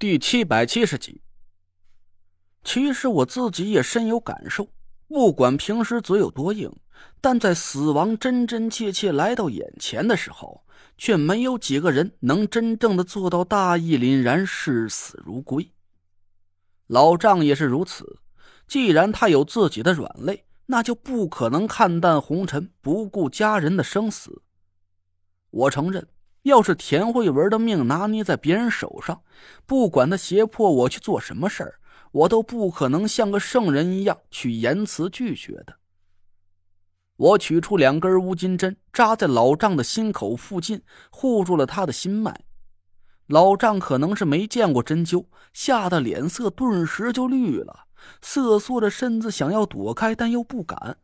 第七百七十集。其实我自己也深有感受，不管平时嘴有多硬，但在死亡真真切切来到眼前的时候，却没有几个人能真正的做到大义凛然、视死如归。老丈也是如此，既然他有自己的软肋，那就不可能看淡红尘，不顾家人的生死。我承认。要是田慧文的命拿捏在别人手上，不管他胁迫我去做什么事儿，我都不可能像个圣人一样去言辞拒绝的。我取出两根乌金针，扎在老丈的心口附近，护住了他的心脉。老丈可能是没见过针灸，吓得脸色顿时就绿了，瑟缩着身子想要躲开，但又不敢。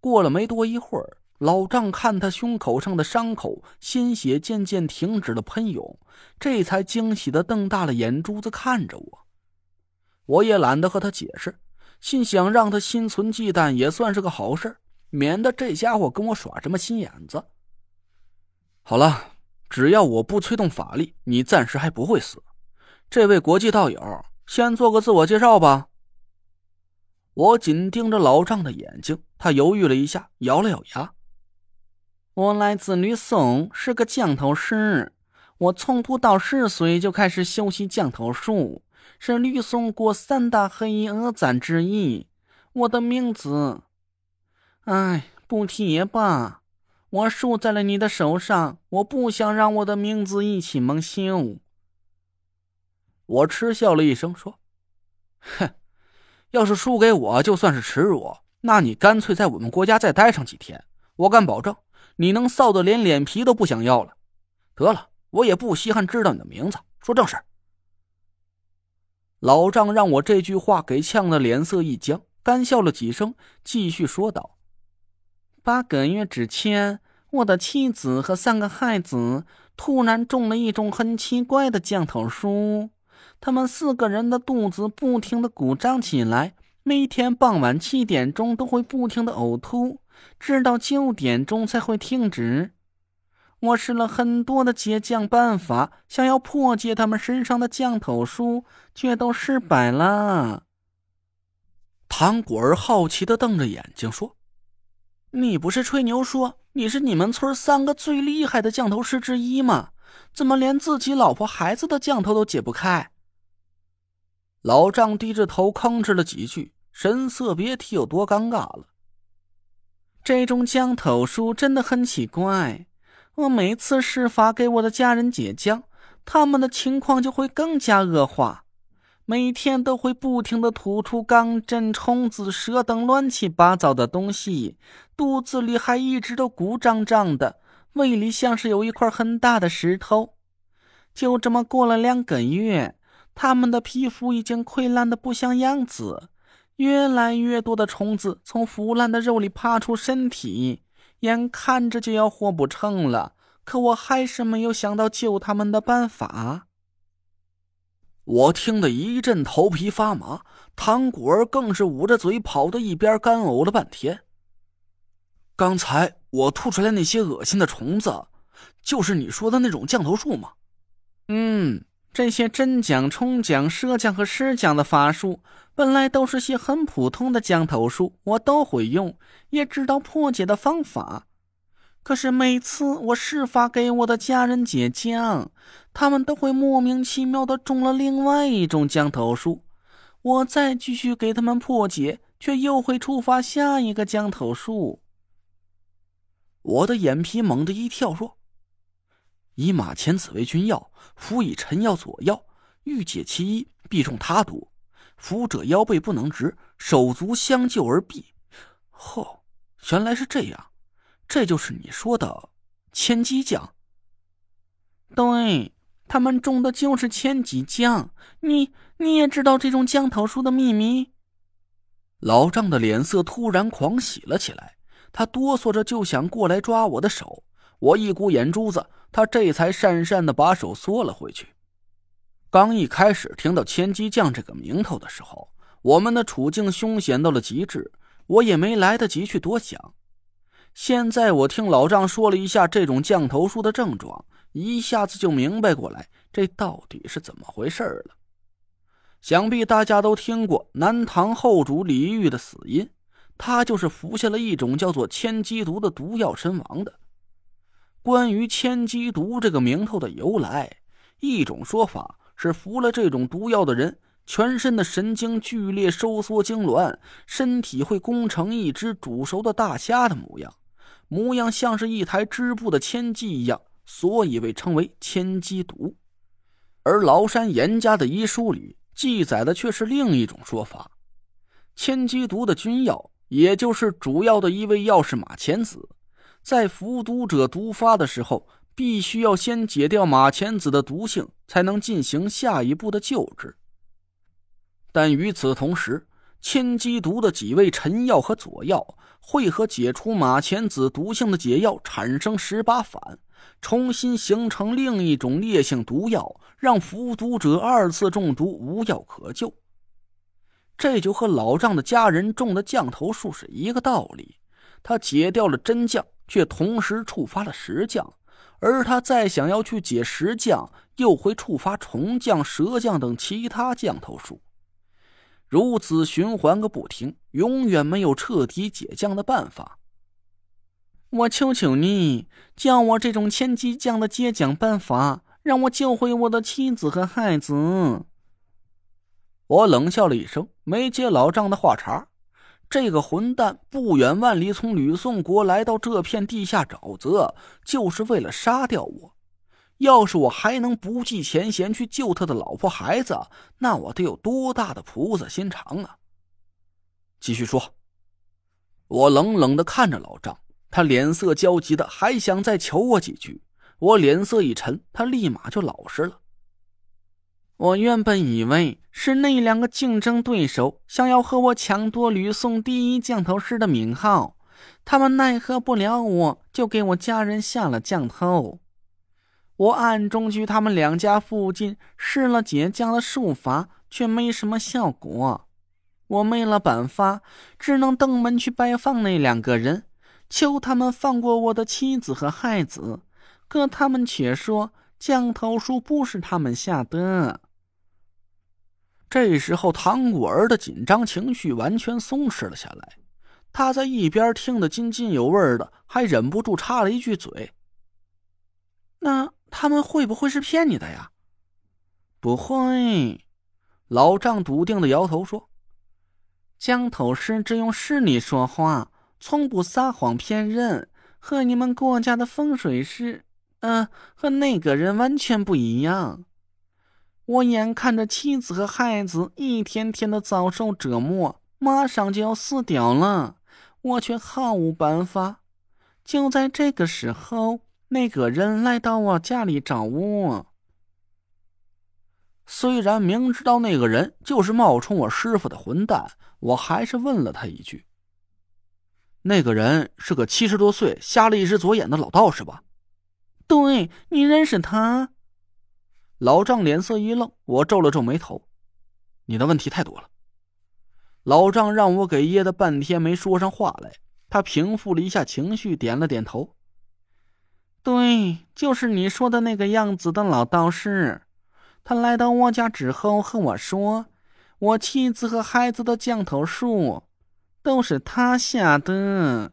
过了没多一会儿。老丈看他胸口上的伤口，鲜血渐渐停止了喷涌，这才惊喜的瞪大了眼珠子看着我。我也懒得和他解释，心想让他心存忌惮也算是个好事，免得这家伙跟我耍什么心眼子。好了，只要我不催动法力，你暂时还不会死。这位国际道友，先做个自我介绍吧。我紧盯着老丈的眼睛，他犹豫了一下，咬了咬牙。我来自吕宋，是个降头师。我从不到十岁就开始修习降头术，是吕宋国三大黑衣恶簪之一。我的名字，哎，不提也罢。我输在了你的手上，我不想让我的名字一起蒙羞。我嗤笑了一声，说：“哼，要是输给我，就算是耻辱。那你干脆在我们国家再待上几天，我敢保证。”你能臊得连脸皮都不想要了？得了，我也不稀罕知道你的名字。说正事。老丈让我这句话给呛得脸色一僵，干笑了几声，继续说道：“八个月之前，我的妻子和三个孩子突然中了一种很奇怪的降头术，他们四个人的肚子不停的鼓胀起来，每天傍晚七点钟都会不停的呕吐。”直到九点钟才会停止。我试了很多的解降办法，想要破解他们身上的降头术，却都失败了。唐果儿好奇的瞪着眼睛说：“你不是吹牛说你是你们村三个最厉害的降头师之一吗？怎么连自己老婆孩子的降头都解不开？”老丈低着头吭哧了几句，神色别提有多尴尬了。这种降头术真的很奇怪，我每次施法给我的家人解降，他们的情况就会更加恶化，每天都会不停的吐出钢针、虫子、蛇等乱七八糟的东西，肚子里还一直都鼓胀胀的，胃里像是有一块很大的石头。就这么过了两个月，他们的皮肤已经溃烂的不像样子。越来越多的虫子从腐烂的肉里爬出身体，眼看着就要活不成了。可我还是没有想到救他们的办法。我听得一阵头皮发麻，唐果儿更是捂着嘴跑到一边干呕了半天。刚才我吐出来那些恶心的虫子，就是你说的那种降头术吗？嗯。这些真降、冲降、蛇降和石降的法术，本来都是些很普通的降头术，我都会用，也知道破解的方法。可是每次我施法给我的家人解降，他们都会莫名其妙的中了另外一种降头术。我再继续给他们破解，却又会触发下一个降头术。我的眼皮猛地一跳，说。以马前子为君药，辅以臣药佐药，欲解其一，必中他毒。服者腰背不能直，手足相救而毙。哦，原来是这样，这就是你说的千机降。对他们中的就是千机降。你你也知道这种降头术的秘密？老丈的脸色突然狂喜了起来，他哆嗦着就想过来抓我的手。我一鼓眼珠子。他这才讪讪的把手缩了回去。刚一开始听到千机将这个名头的时候，我们的处境凶险到了极致，我也没来得及去多想。现在我听老丈说了一下这种降头术的症状，一下子就明白过来，这到底是怎么回事了。想必大家都听过南唐后主李煜的死因，他就是服下了一种叫做千机毒的毒药身亡的。关于千机毒这个名头的由来，一种说法是服了这种毒药的人，全身的神经剧烈收缩痉挛，身体会弓成一只煮熟的大虾的模样，模样像是一台织布的千机一样，所以被称为千机毒。而崂山严家的医书里。记载的却是另一种说法：千机毒的君药，也就是主要的一味药是马钱子，在服毒者毒发的时候，必须要先解掉马钱子的毒性，才能进行下一步的救治。但与此同时，千机毒的几味臣药和佐药会和解除马钱子毒性的解药产生十八反。重新形成另一种烈性毒药，让服毒者二次中毒无药可救。这就和老丈的家人种的降头术是一个道理。他解掉了真降，却同时触发了石降，而他再想要去解石降，又会触发虫降、蛇降等其他降头术。如此循环个不停，永远没有彻底解降的办法。我求求你，教我这种千机降的接降办法，让我救回我的妻子和孩子。我冷笑了一声，没接老丈的话茬。这个混蛋不远万里从吕宋国来到这片地下沼泽，就是为了杀掉我。要是我还能不计前嫌去救他的老婆孩子，那我得有多大的菩萨心肠啊！继续说。我冷冷的看着老张。他脸色焦急的，还想再求我几句。我脸色一沉，他立马就老实了。我原本以为是那两个竞争对手想要和我抢夺吕宋第一降头师的名号，他们奈何不了我，就给我家人下了降头。我暗中去他们两家附近试了解降的术法，却没什么效果。我没了办法，只能登门去拜访那两个人。求他们放过我的妻子和孩子，可他们却说降头术不是他们下的。这时候，唐果儿的紧张情绪完全松弛了下来，他在一边听得津津有味的，还忍不住插了一句嘴：“那他们会不会是骗你的呀？”“不会。”老丈笃定的摇头说：“江头师只用实力说话。”从不撒谎骗人，和你们国家的风水师，嗯，和那个人完全不一样。我眼看着妻子和孩子一天天的遭受折磨，马上就要死掉了，我却毫无办法。就在这个时候，那个人来到我家里找我。虽然明知道那个人就是冒充我师傅的混蛋，我还是问了他一句。那个人是个七十多岁、瞎了一只左眼的老道士吧？对，你认识他？老丈脸色一愣，我皱了皱眉头。你的问题太多了。老丈让我给噎的半天没说上话来，他平复了一下情绪，点了点头。对，就是你说的那个样子的老道士。他来到我家之后和我说，我妻子和孩子的降头术。都是他下的。